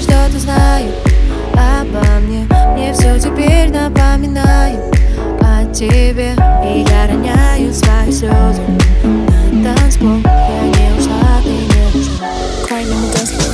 знает обо мне. Мне все теперь напоминает о тебе. И я роняю свои слезы на танцпол. Я не ушла, ты не ушла. Crying on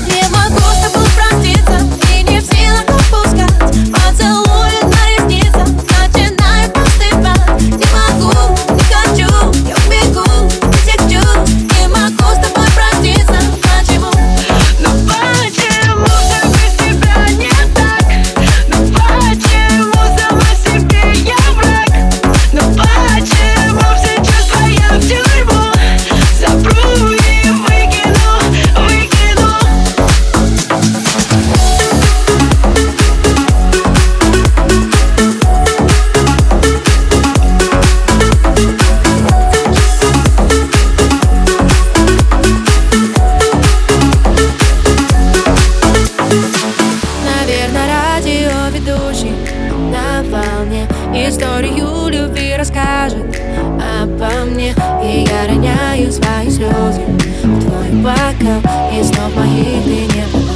Историю любви расскажет обо мне. И я роняю свои слезы в твой бокал И снов моих ты не